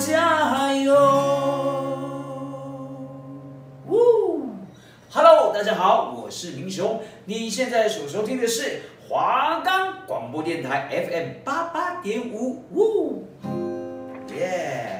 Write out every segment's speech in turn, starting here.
加油！呜，Hello，大家好，我是明雄，你现在所收听的是华冈广播电台 FM 八八点五，呜，耶。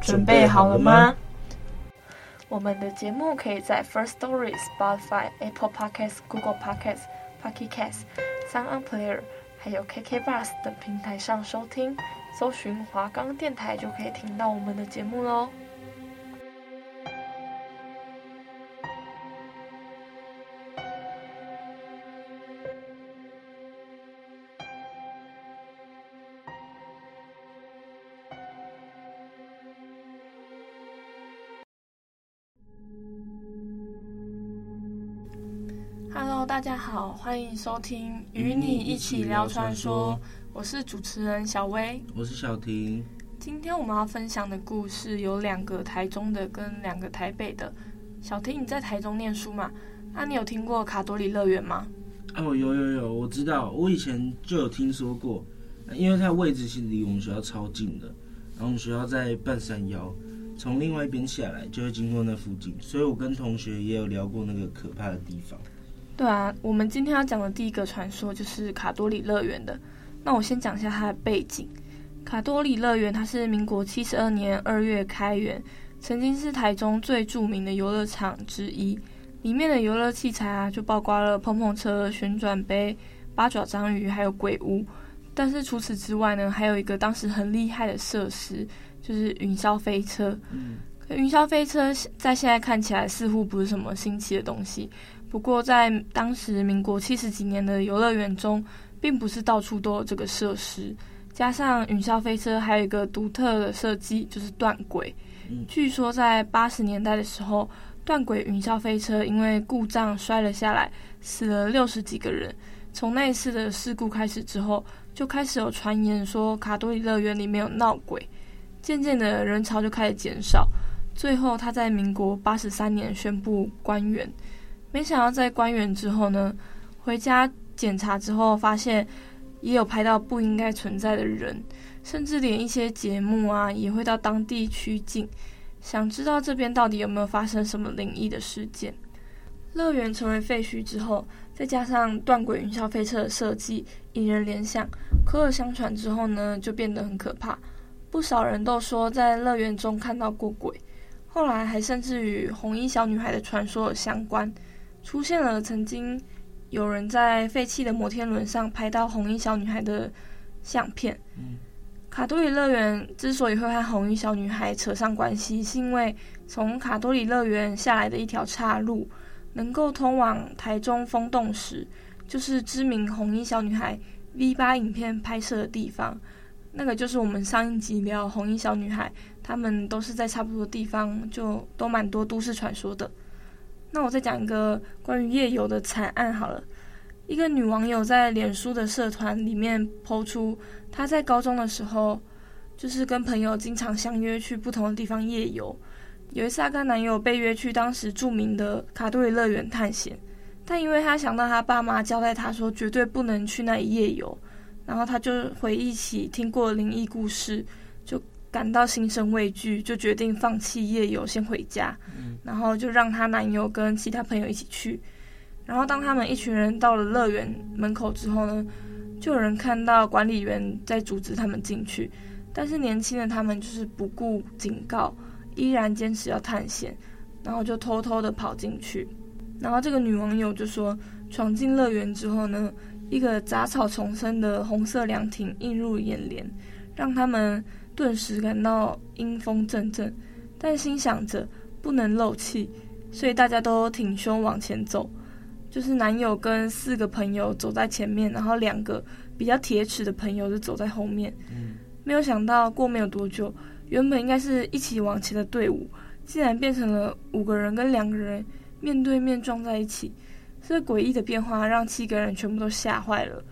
准备好了吗？我们的节目可以在 First Story、Spotify、Apple Podcasts、Google Podcasts、Pocket Casts、Sound Player，还有 KK Bus 等平台上收听，搜寻华冈电台就可以听到我们的节目喽。大家好，欢迎收听《与你一起聊传说》，我是主持人小薇，我是小婷。今天我们要分享的故事有两个台中的跟两个台北的。小婷，你在台中念书嘛？那、啊、你有听过卡多里乐园吗？哦，有有有，我知道，我以前就有听说过，因为它位置是离我们学校超近的，然后我们学校在半山腰，从另外一边下来就会经过那附近，所以我跟同学也有聊过那个可怕的地方。对啊，我们今天要讲的第一个传说就是卡多里乐园的。那我先讲一下它的背景。卡多里乐园它是民国七十二年二月开园，曾经是台中最著名的游乐场之一。里面的游乐器材啊，就包括了碰碰车、旋转杯、八爪章鱼，还有鬼屋。但是除此之外呢，还有一个当时很厉害的设施，就是云霄飞车。嗯，可云霄飞车在现在看起来似乎不是什么新奇的东西。不过，在当时民国七十几年的游乐园中，并不是到处都有这个设施。加上云霄飞车还有一个独特的设计，就是断轨。据说在八十年代的时候，断轨云霄飞车因为故障摔了下来，死了六十几个人。从那一次的事故开始之后，就开始有传言说卡多里乐园里面有闹鬼。渐渐的人潮就开始减少，最后他在民国八十三年宣布关园。没想到在关园之后呢，回家检查之后，发现也有拍到不应该存在的人，甚至连一些节目啊也会到当地取景。想知道这边到底有没有发生什么灵异的事件？乐园成为废墟之后，再加上断轨云霄飞车的设计引人联想，口耳相传之后呢，就变得很可怕。不少人都说在乐园中看到过鬼，后来还甚至与红衣小女孩的传说相关。出现了曾经有人在废弃的摩天轮上拍到红衣小女孩的相片。嗯，卡多里乐园之所以会和红衣小女孩扯上关系，是因为从卡多里乐园下来的一条岔路，能够通往台中风洞石，就是知名红衣小女孩 V 八影片拍摄的地方。那个就是我们上一集聊红衣小女孩，他们都是在差不多的地方，就都蛮多都市传说的。那我再讲一个关于夜游的惨案好了。一个女网友在脸书的社团里面 po 出，她在高中的时候，就是跟朋友经常相约去不同的地方夜游。有一次，她跟男友被约去当时著名的卡杜里乐园探险，但因为她想到她爸妈交代她说绝对不能去那里夜游，然后她就回忆起听过灵异故事，感到心生畏惧，就决定放弃夜游，先回家。然后就让她男友跟其他朋友一起去。然后当他们一群人到了乐园门口之后呢，就有人看到管理员在阻止他们进去。但是年轻的他们就是不顾警告，依然坚持要探险，然后就偷偷的跑进去。然后这个女网友就说，闯进乐园之后呢，一个杂草丛生的红色凉亭映入眼帘，让他们。顿时感到阴风阵阵，但心想着不能漏气，所以大家都挺胸往前走。就是男友跟四个朋友走在前面，然后两个比较铁齿的朋友就走在后面。嗯，没有想到过没有多久，原本应该是一起往前的队伍，竟然变成了五个人跟两个人面对面撞在一起。这诡异的变化让七个人全部都吓坏了，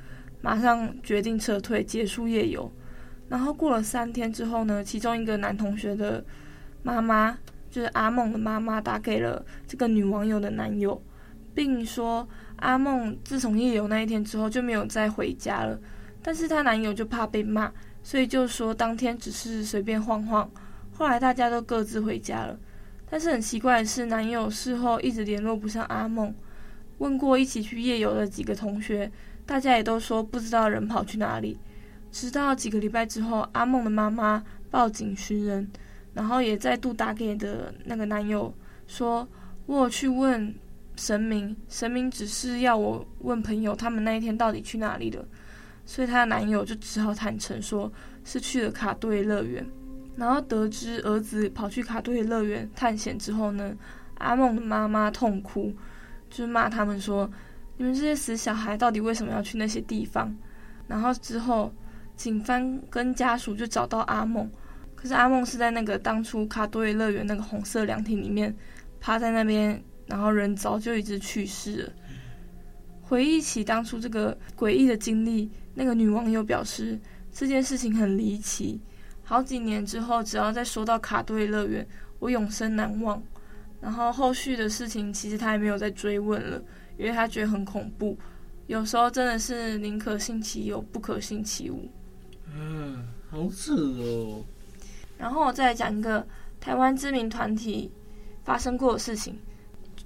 马上决定撤退，结束夜游。然后过了三天之后呢，其中一个男同学的妈妈，就是阿梦的妈妈，打给了这个女网友的男友。并说阿梦自从夜游那一天之后就没有再回家了，但是她男友就怕被骂，所以就说当天只是随便晃晃。后来大家都各自回家了，但是很奇怪的是，男友事后一直联络不上阿梦。问过一起去夜游的几个同学，大家也都说不知道人跑去哪里。直到几个礼拜之后，阿梦的妈妈报警寻人，然后也再度打给的那个男友说：“我去问。”神明，神明只是要我问朋友，他们那一天到底去哪里了，所以她的男友就只好坦诚说是去了卡多里乐园。然后得知儿子跑去卡多里乐园探险之后呢，阿梦的妈妈痛哭，就是骂他们说：“你们这些死小孩，到底为什么要去那些地方？”然后之后，警方跟家属就找到阿梦，可是阿梦是在那个当初卡多里乐园那个红色凉亭里面趴在那边。然后人早就已经去世了。回忆起当初这个诡异的经历，那个女网友表示这件事情很离奇。好几年之后，只要再说到卡多里乐园，我永生难忘。然后后续的事情其实她也没有再追问了，因为她觉得很恐怖。有时候真的是宁可信其有，不可信其无。嗯，好扯哦。然后我再来讲一个台湾知名团体发生过的事情。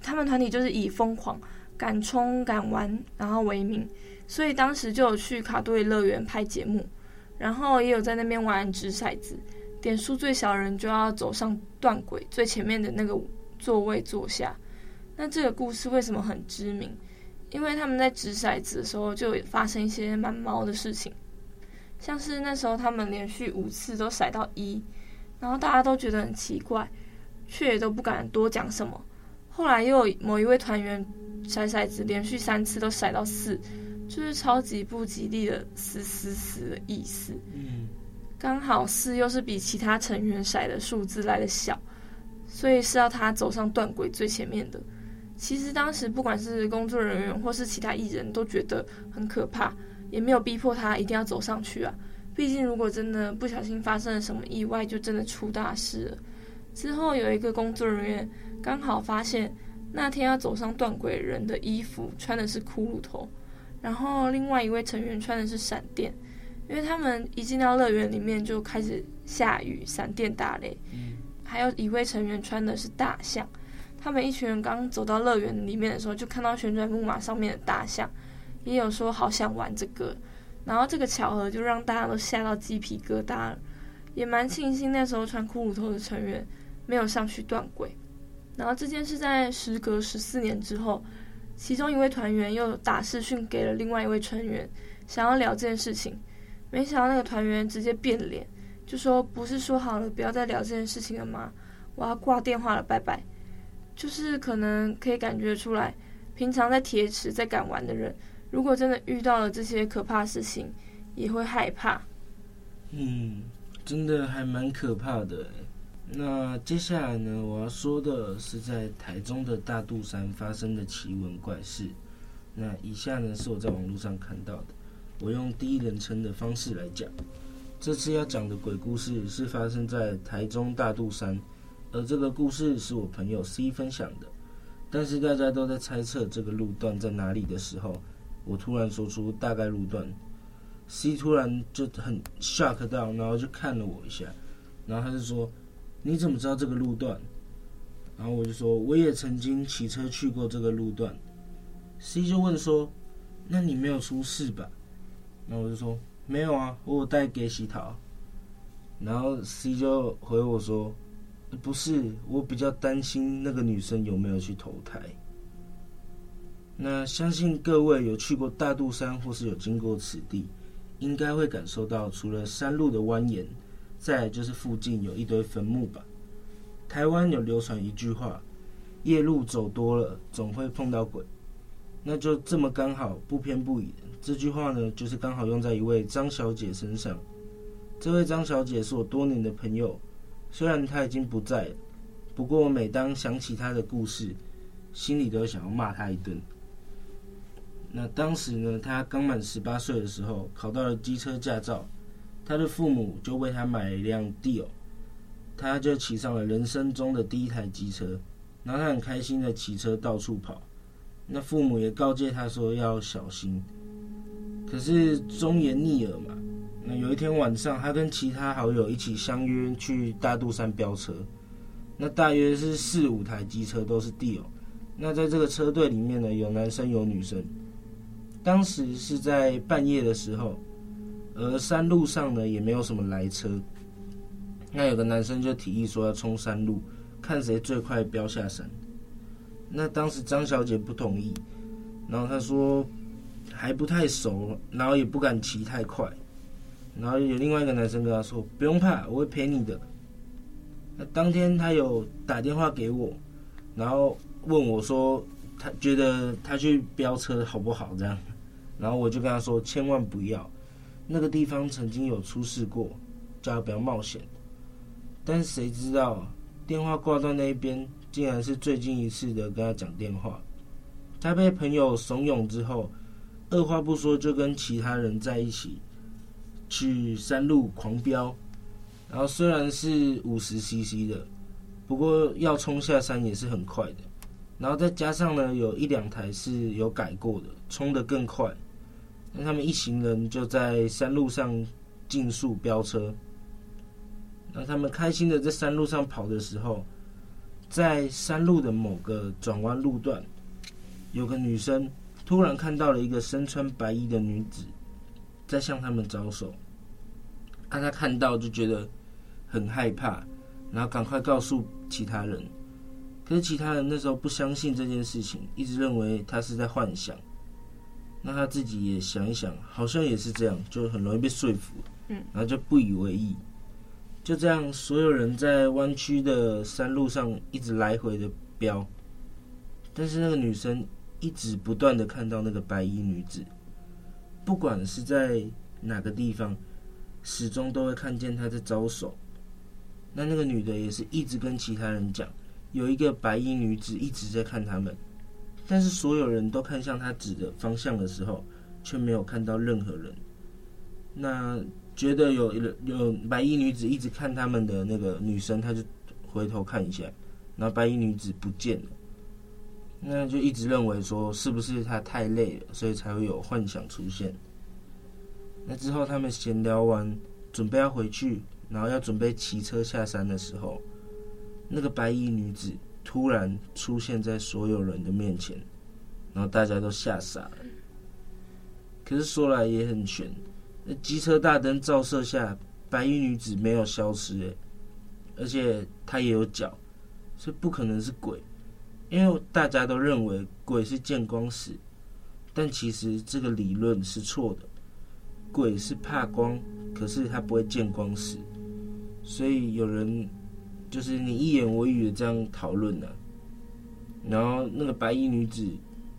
他们团体就是以疯狂、敢冲敢玩，然后为名，所以当时就有去卡多里乐园拍节目，然后也有在那边玩掷骰子，点数最小的人就要走上断轨最前面的那个座位坐下。那这个故事为什么很知名？因为他们在掷骰子的时候就发生一些蛮毛的事情，像是那时候他们连续五次都甩到一，然后大家都觉得很奇怪，却也都不敢多讲什么。后来又有某一位团员甩骰子，连续三次都甩到四，就是超级不吉利的“死死死”的意思。嗯，刚好四又是比其他成员甩的数字来的小，所以是要他走上断轨最前面的。其实当时不管是工作人员或是其他艺人都觉得很可怕，也没有逼迫他一定要走上去啊。毕竟如果真的不小心发生了什么意外，就真的出大事了。之后有一个工作人员。刚好发现那天要走上断轨人的衣服穿的是骷髅头，然后另外一位成员穿的是闪电，因为他们一进到乐园里面就开始下雨，闪电打雷。还有一位成员穿的是大象，他们一群人刚走到乐园里面的时候，就看到旋转木马上面的大象，也有说好想玩这个，然后这个巧合就让大家都吓到鸡皮疙瘩，也蛮庆幸那时候穿骷髅头的成员没有上去断轨。然后这件事在时隔十四年之后，其中一位团员又打视讯给了另外一位成员，想要聊这件事情。没想到那个团员直接变脸，就说：“不是说好了不要再聊这件事情了吗？我要挂电话了，拜拜。”就是可能可以感觉出来，平常在铁齿在敢玩的人，如果真的遇到了这些可怕事情，也会害怕。嗯，真的还蛮可怕的。那接下来呢，我要说的是在台中的大肚山发生的奇闻怪事。那以下呢是我在网络上看到的，我用第一人称的方式来讲。这次要讲的鬼故事是发生在台中大肚山，而这个故事是我朋友 C 分享的。但是大家都在猜测这个路段在哪里的时候，我突然说出大概路段，C 突然就很 shock 到，然后就看了我一下，然后他就说。你怎么知道这个路段？然后我就说，我也曾经骑车去过这个路段。C 就问说，那你没有出事吧？然后我就说，没有啊，我有带给洗桃。然后 C 就回我说，不是，我比较担心那个女生有没有去投胎。那相信各位有去过大肚山或是有经过此地，应该会感受到除了山路的蜿蜒。再就是附近有一堆坟墓吧。台湾有流传一句话：夜路走多了，总会碰到鬼。那就这么刚好，不偏不倚这句话呢，就是刚好用在一位张小姐身上。这位张小姐是我多年的朋友，虽然她已经不在了，不过每当想起她的故事，心里都想要骂她一顿。那当时呢，他刚满十八岁的时候，考到了机车驾照，他的父母就为他买了一辆 Dio，她就骑上了人生中的第一台机车，然后他很开心的骑车到处跑。那父母也告诫他说要小心，可是忠言逆耳嘛。那有一天晚上，他跟其他好友一起相约去大肚山飙车，那大约是四五台机车都是 Dio。那在这个车队里面呢，有男生有女生。当时是在半夜的时候，而山路上呢也没有什么来车。那有个男生就提议说要冲山路，看谁最快飙下山。那当时张小姐不同意，然后她说还不太熟，然后也不敢骑太快，然后有另外一个男生跟她说不用怕，我会陪你的。那当天他有打电话给我，然后问我说他觉得他去飙车好不好这样，然后我就跟他说千万不要，那个地方曾经有出事过，叫他不要冒险。但是谁知道电话挂断那一边。竟然是最近一次的跟他讲电话，他被朋友怂恿之后，二话不说就跟其他人在一起去山路狂飙，然后虽然是五十 CC 的，不过要冲下山也是很快的，然后再加上呢，有一两台是有改过的，冲得更快，那他们一行人就在山路上竞速飙车，那他们开心的在山路上跑的时候。在山路的某个转弯路段，有个女生突然看到了一个身穿白衣的女子在向他们招手。啊，她看到就觉得很害怕，然后赶快告诉其他人。可是其他人那时候不相信这件事情，一直认为他是在幻想。那他自己也想一想，好像也是这样，就很容易被说服。嗯，然后就不以为意。就这样，所有人在弯曲的山路上一直来回的飙，但是那个女生一直不断的看到那个白衣女子，不管是在哪个地方，始终都会看见她在招手。那那个女的也是一直跟其他人讲，有一个白衣女子一直在看他们，但是所有人都看向他指的方向的时候，却没有看到任何人。那。觉得有有白衣女子一直看他们的那个女生，她就回头看一下，然后白衣女子不见了，那就一直认为说是不是她太累了，所以才会有幻想出现。那之后他们闲聊完，准备要回去，然后要准备骑车下山的时候，那个白衣女子突然出现在所有人的面前，然后大家都吓傻了。可是说来也很悬。那机车大灯照射下，白衣女子没有消失诶，而且她也有脚，所以不可能是鬼，因为大家都认为鬼是见光死，但其实这个理论是错的，鬼是怕光，可是他不会见光死，所以有人就是你一言我一语的这样讨论呢，然后那个白衣女子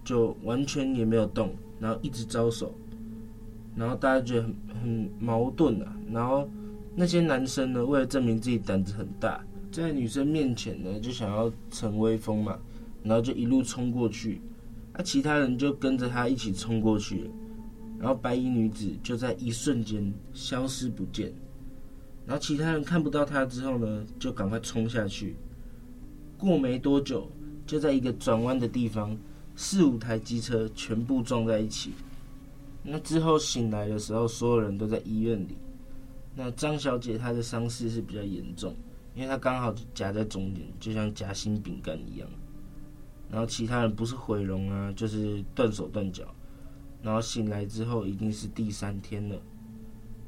就完全也没有动，然后一直招手。然后大家觉得很很矛盾啊，然后那些男生呢，为了证明自己胆子很大，在女生面前呢，就想要逞威风嘛，然后就一路冲过去，啊，其他人就跟着他一起冲过去，然后白衣女子就在一瞬间消失不见，然后其他人看不到他之后呢，就赶快冲下去，过没多久，就在一个转弯的地方，四五台机车全部撞在一起。那之后醒来的时候，所有人都在医院里。那张小姐她的伤势是比较严重，因为她刚好夹在中间，就像夹心饼干一样。然后其他人不是毁容啊，就是断手断脚。然后醒来之后已经是第三天了。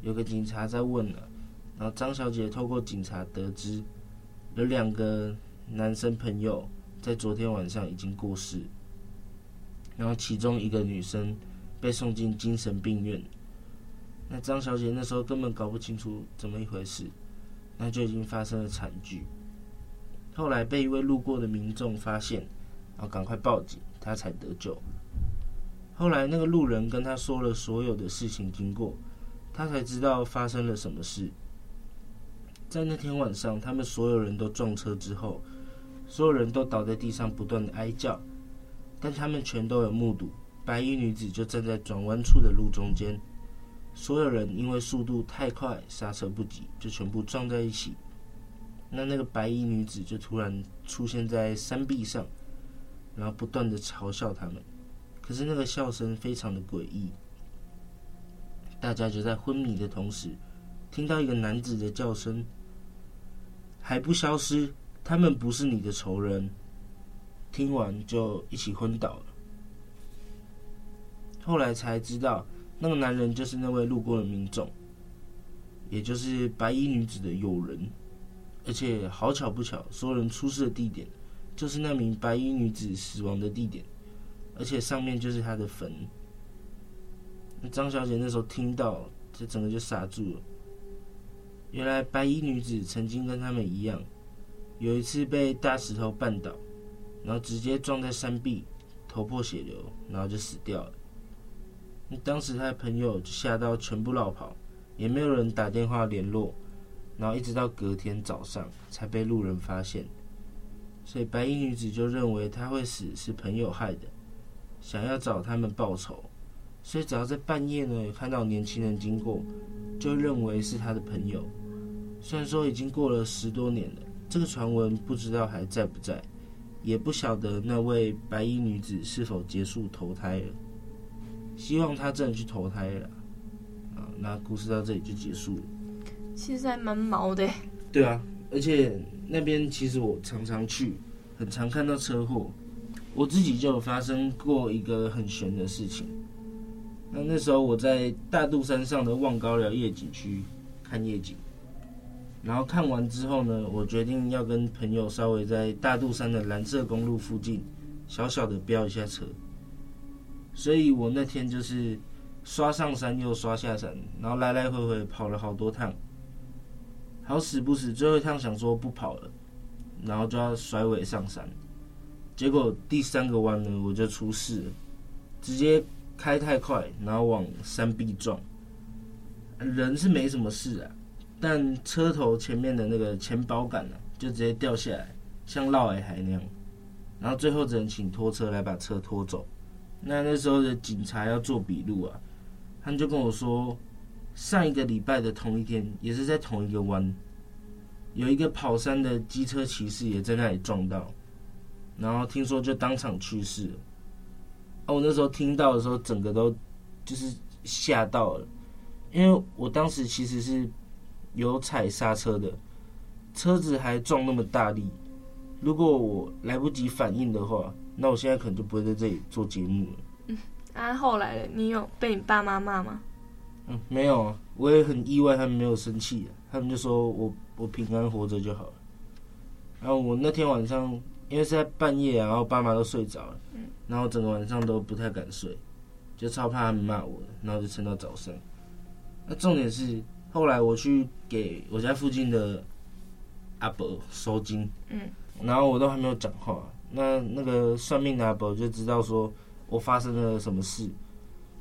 有个警察在问了，然后张小姐透过警察得知，有两个男生朋友在昨天晚上已经过世。然后其中一个女生。被送进精神病院。那张小姐那时候根本搞不清楚怎么一回事，那就已经发生了惨剧。后来被一位路过的民众发现，然后赶快报警，她才得救。后来那个路人跟他说了所有的事情经过，他才知道发生了什么事。在那天晚上，他们所有人都撞车之后，所有人都倒在地上不断的哀叫，但他们全都有目睹白衣女子就站在转弯处的路中间，所有人因为速度太快，刹车不及，就全部撞在一起。那那个白衣女子就突然出现在山壁上，然后不断的嘲笑他们。可是那个笑声非常的诡异，大家就在昏迷的同时，听到一个男子的叫声：“还不消失！他们不是你的仇人。”听完就一起昏倒了。后来才知道，那个男人就是那位路过的民众，也就是白衣女子的友人。而且好巧不巧，所有人出事的地点就是那名白衣女子死亡的地点，而且上面就是她的坟。张小姐那时候听到，这整个就傻住了。原来白衣女子曾经跟他们一样，有一次被大石头绊倒，然后直接撞在山壁，头破血流，然后就死掉了。当时她的朋友就吓到全部落跑，也没有人打电话联络。然后一直到隔天早上才被路人发现，所以白衣女子就认为她会死是朋友害的，想要找他们报仇，所以只要在半夜呢看到年轻人经过，就认为是他的朋友。虽然说已经过了十多年了，这个传闻不知道还在不在，也不晓得那位白衣女子是否结束投胎了。希望她真的去投胎了。啊，那故事到这里就结束了。其实还蛮毛的。对啊，而且那边其实我常常去，很常看到车祸。我自己就有发生过一个很悬的事情。那那时候我在大肚山上的望高寮夜景区看夜景，然后看完之后呢，我决定要跟朋友稍微在大肚山的蓝色公路附近小小的飙一下车。所以我那天就是刷上山又刷下山，然后来来回回跑了好多趟。好死不死，最后一趟想说不跑了，然后就要甩尾上山，结果第三个弯呢，我就出事了，直接开太快，然后往山壁撞。人是没什么事啊，但车头前面的那个前保杆呢，就直接掉下来，像落海海那样，然后最后只能请拖车来把车拖走。那那时候的警察要做笔录啊，他们就跟我说。上一个礼拜的同一天，也是在同一个弯，有一个跑山的机车骑士也在那里撞到，然后听说就当场去世了。啊，我那时候听到的时候，整个都就是吓到了，因为我当时其实是有踩刹车的，车子还撞那么大力，如果我来不及反应的话，那我现在可能就不会在这里做节目了。嗯，啊，后来你有被你爸妈骂吗？嗯，没有啊，我也很意外，他们没有生气，他们就说我我平安活着就好了。然后我那天晚上，因为是在半夜啊，然后爸妈都睡着了，然后整个晚上都不太敢睡，就超怕他们骂我，然后就撑到早上。那重点是后来我去给我家附近的阿伯收金，嗯，然后我都还没有讲话，那那个算命的阿伯就知道说我发生了什么事。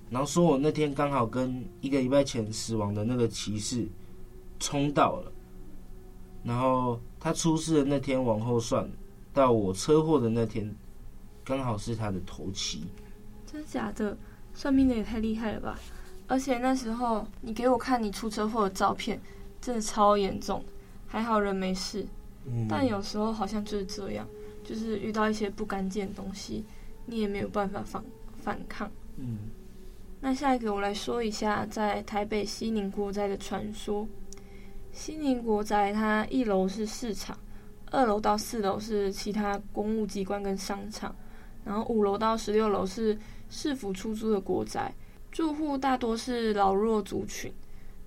然后说我那天刚好跟一个礼拜前死亡的那个骑士冲到了，然后他出事的那天往后算，到我车祸的那天，刚好是他的头七。真的假的？算命的也太厉害了吧！而且那时候你给我看你出车祸的照片，真的超严重，还好人没事。嗯。但有时候好像就是这样，就是遇到一些不干净的东西，你也没有办法反反抗。嗯。那下一个我来说一下，在台北西宁国宅的传说。西宁国宅它一楼是市场，二楼到四楼是其他公务机关跟商场，然后五楼到十六楼是市府出租的国宅，住户大多是老弱族群。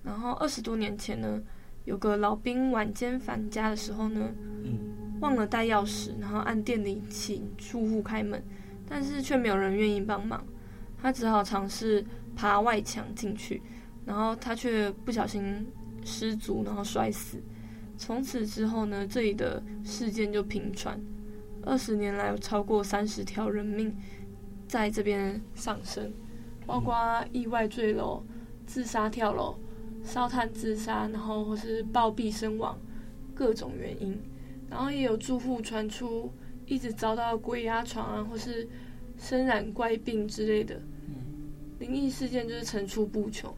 然后二十多年前呢，有个老兵晚间返家的时候呢，忘了带钥匙，然后按电铃请住户开门，但是却没有人愿意帮忙。他只好尝试爬外墙进去，然后他却不小心失足，然后摔死。从此之后呢，这里的事件就频传，二十年来有超过三十条人命在这边丧生，包括意外坠楼、自杀跳楼、烧炭自杀，然后或是暴毙身亡，各种原因。然后也有住户传出一直遭到鬼压床啊，或是身染怪病之类的，灵异事件就是层出不穷。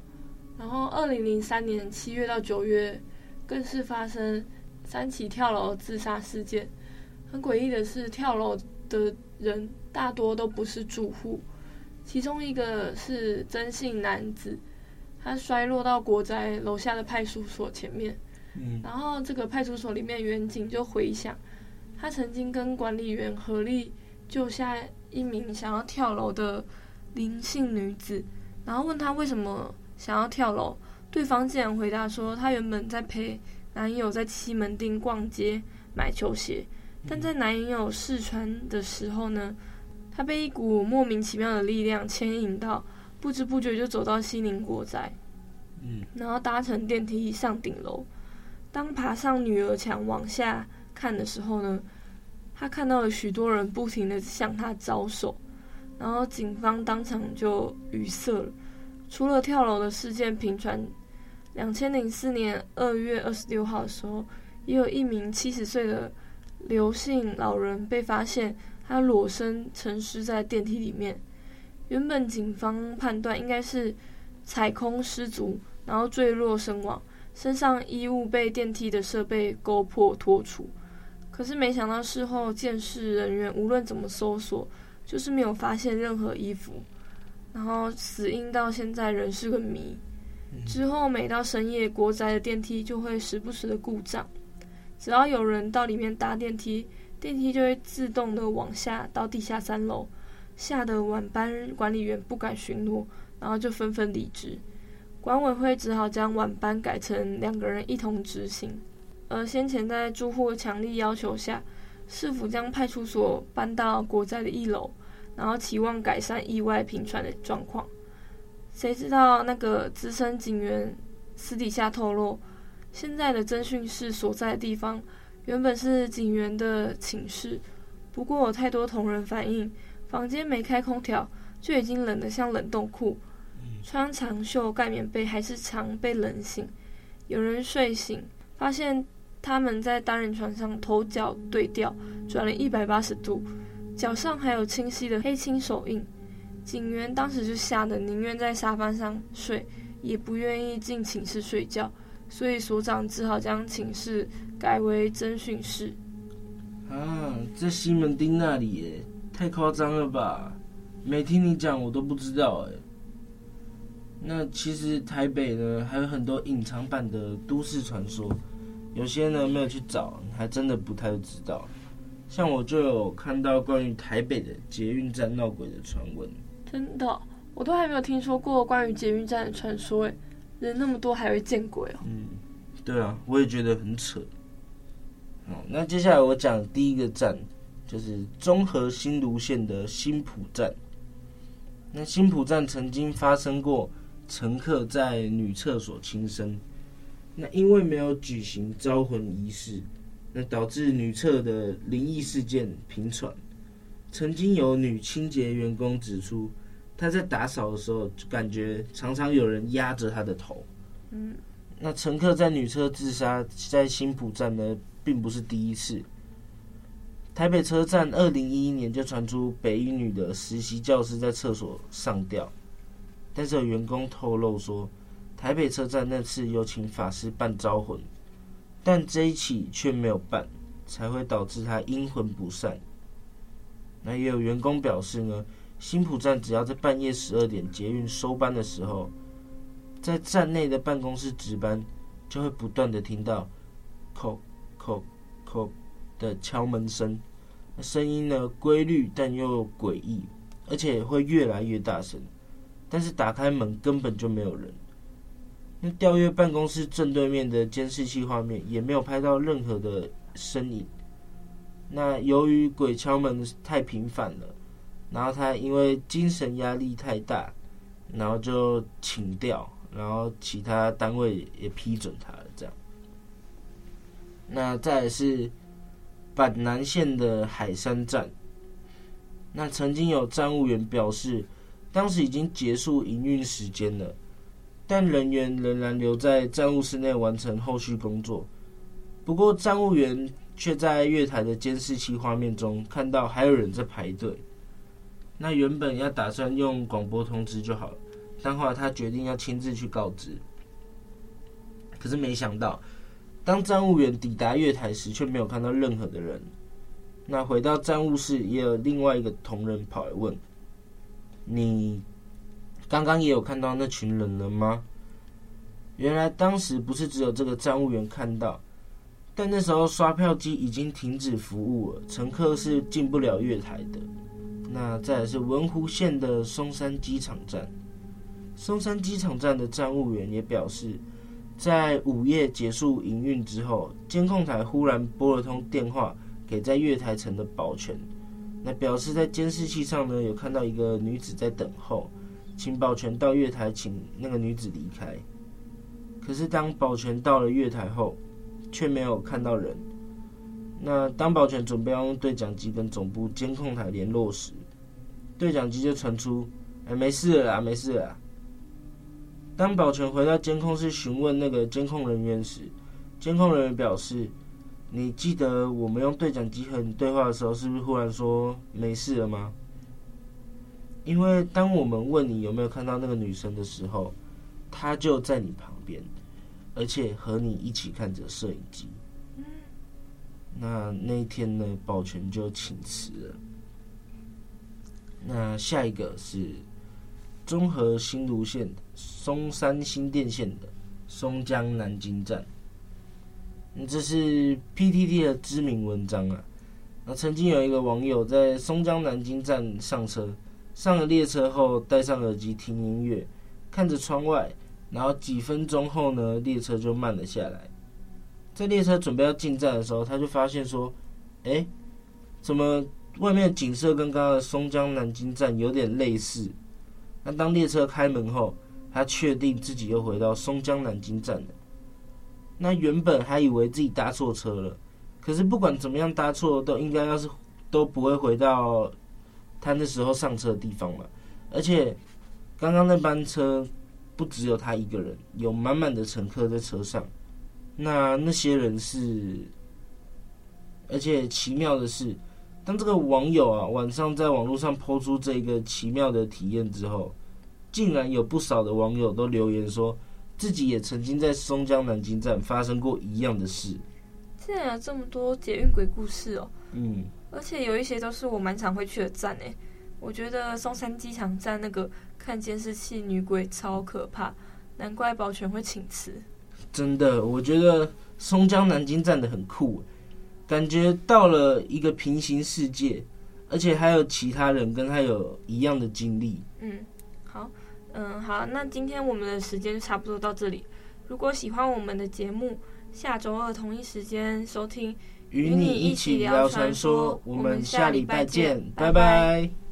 然后，二零零三年七月到九月，更是发生三起跳楼自杀事件。很诡异的是，跳楼的人大多都不是住户，其中一个是曾姓男子，他摔落到国宅楼下的派出所前面。嗯，然后这个派出所里面员警就回想，他曾经跟管理员合力救下一名想要跳楼的林姓女子，然后问他为什么。想要跳楼，对方竟然回答说，他原本在陪男友在西门町逛街买球鞋，但在男友试穿的时候呢，她被一股莫名其妙的力量牵引到，不知不觉就走到西宁国宅，嗯，然后搭乘电梯上顶楼。当爬上女儿墙往下看的时候呢，他看到了许多人不停地向他招手，然后警方当场就语塞了。除了跳楼的事件频传，两千零四年二月二十六号的时候，也有一名七十岁的刘姓老人被发现，他裸身沉尸在电梯里面。原本警方判断应该是踩空失足，然后坠落身亡，身上衣物被电梯的设备勾破脱出。可是没想到事后见识人员无论怎么搜索，就是没有发现任何衣服。然后死因到现在仍是个谜。之后每到深夜，国宅的电梯就会时不时的故障。只要有人到里面搭电梯，电梯就会自动的往下到地下三楼，吓得晚班管理员不敢巡逻，然后就纷纷离职。管委会只好将晚班改成两个人一同执行。而先前在住户强力要求下，市府将派出所搬到国宅的一楼。然后期望改善意外频传的状况，谁知道那个资深警员私底下透露，现在的侦讯室所在的地方原本是警员的寝室，不过有太多同仁反映，房间没开空调就已经冷得像冷冻库，穿长袖盖棉被还是常被冷醒，有人睡醒发现他们在单人床上头脚对调，转了一百八十度。脚上还有清晰的黑青手印，警员当时就吓得宁愿在沙发上睡，也不愿意进寝室睡觉，所以所长只好将寝室改为侦讯室。啊，在西门町那里耶，太夸张了吧？没听你讲，我都不知道哎。那其实台北呢，还有很多隐藏版的都市传说，有些呢没有去找，还真的不太知道。像我就有看到关于台北的捷运站闹鬼的传闻，真的，我都还没有听说过关于捷运站的传说。哎，人那么多还会见鬼哦？嗯，对啊，我也觉得很扯。好，那接下来我讲第一个站就是中和新芦线的新浦站。那新浦站曾经发生过乘客在女厕所轻生，那因为没有举行招魂仪式。那导致女厕的灵异事件频传。曾经有女清洁员工指出，她在打扫的时候就感觉常常有人压着她的头。嗯，那乘客在女厕自杀，在新浦站呢，并不是第一次。台北车站二零一一年就传出北一女的实习教师在厕所上吊，但是有员工透露说，台北车站那次有请法师办招魂。但这一起却没有办，才会导致他阴魂不散。那也有员工表示呢，新埔站只要在半夜十二点捷运收班的时候，在站内的办公室值班，就会不断的听到“叩叩”的敲门声，声音呢规律但又诡异，而且会越来越大声。但是打开门根本就没有人。那调阅办公室正对面的监视器画面也没有拍到任何的身影。那由于鬼敲门太频繁了，然后他因为精神压力太大，然后就请调，然后其他单位也批准他了。这样。那再来是板南线的海山站。那曾经有站务员表示，当时已经结束营运时间了，但人员仍然留在站务室内完成后续工作。不过站务员却在月台的监视器画面中看到还有人在排队。那原本要打算用广播通知就好了，但后来他决定要亲自去告知。可是没想到，当站务员抵达月台时，却没有看到任何的人。那回到站务室，也有另外一个同仁跑来问：“你刚刚也有看到那群人了吗？”原来当时不是只有这个站务员看到，但那时候刷票机已经停止服务了，乘客是进不了月台的。那再是文湖线的松山机场站，松山机场站的站务员也表示，在午夜结束营运之后，监控台忽然拨了通电话。给在月台层的保全，那表示在监视器上呢，有看到一个女子在等候，请保全到月台，请那个女子离开。可是当保全到了月台后，却没有看到人。那当保全准备用对讲机跟总部监控台联络时，对讲机就传出：“哎，没事啦，没事啦。”当保全回到监控室询问那个监控人员时，监控人员表示。你记得我们用对讲机和你对话的时候，是不是忽然说没事了吗？因为当我们问你有没有看到那个女生的时候，她就在你旁边，而且和你一起看着摄影机。那那一天呢，保全就请辞了。那下一个是中和新芦线松山新店线的松江南京站。这是 PTT 的知名文章啊。那曾经有一个网友在松江南京站上车，上了列车后戴上耳机听音乐，看着窗外，然后几分钟后呢，列车就慢了下来。在列车准备要进站的时候，他就发现说：“哎，怎么外面的景色跟刚刚的松江南京站有点类似？”那当列车开门后，他确定自己又回到松江南京站了。那原本还以为自己搭错车了，可是不管怎么样搭错，都应该要是都不会回到他那时候上车的地方嘛。而且刚刚那班车不只有他一个人，有满满的乘客在车上。那那些人是，而且奇妙的是，当这个网友啊晚上在网络上 po 出这个奇妙的体验之后，竟然有不少的网友都留言说。自己也曾经在松江南京站发生过一样的事。竟然有这么多捷运鬼故事哦！嗯，而且有一些都是我蛮常会去的站诶。我觉得松山机场站那个看监视器女鬼超可怕，难怪保全会请辞。真的，我觉得松江南京站的很酷，感觉到了一个平行世界，而且还有其他人跟他有一样的经历。嗯，好。嗯，好，那今天我们的时间就差不多到这里。如果喜欢我们的节目，下周二同一时间收听，与你一起聊传说。我们下礼拜见，拜拜。拜拜。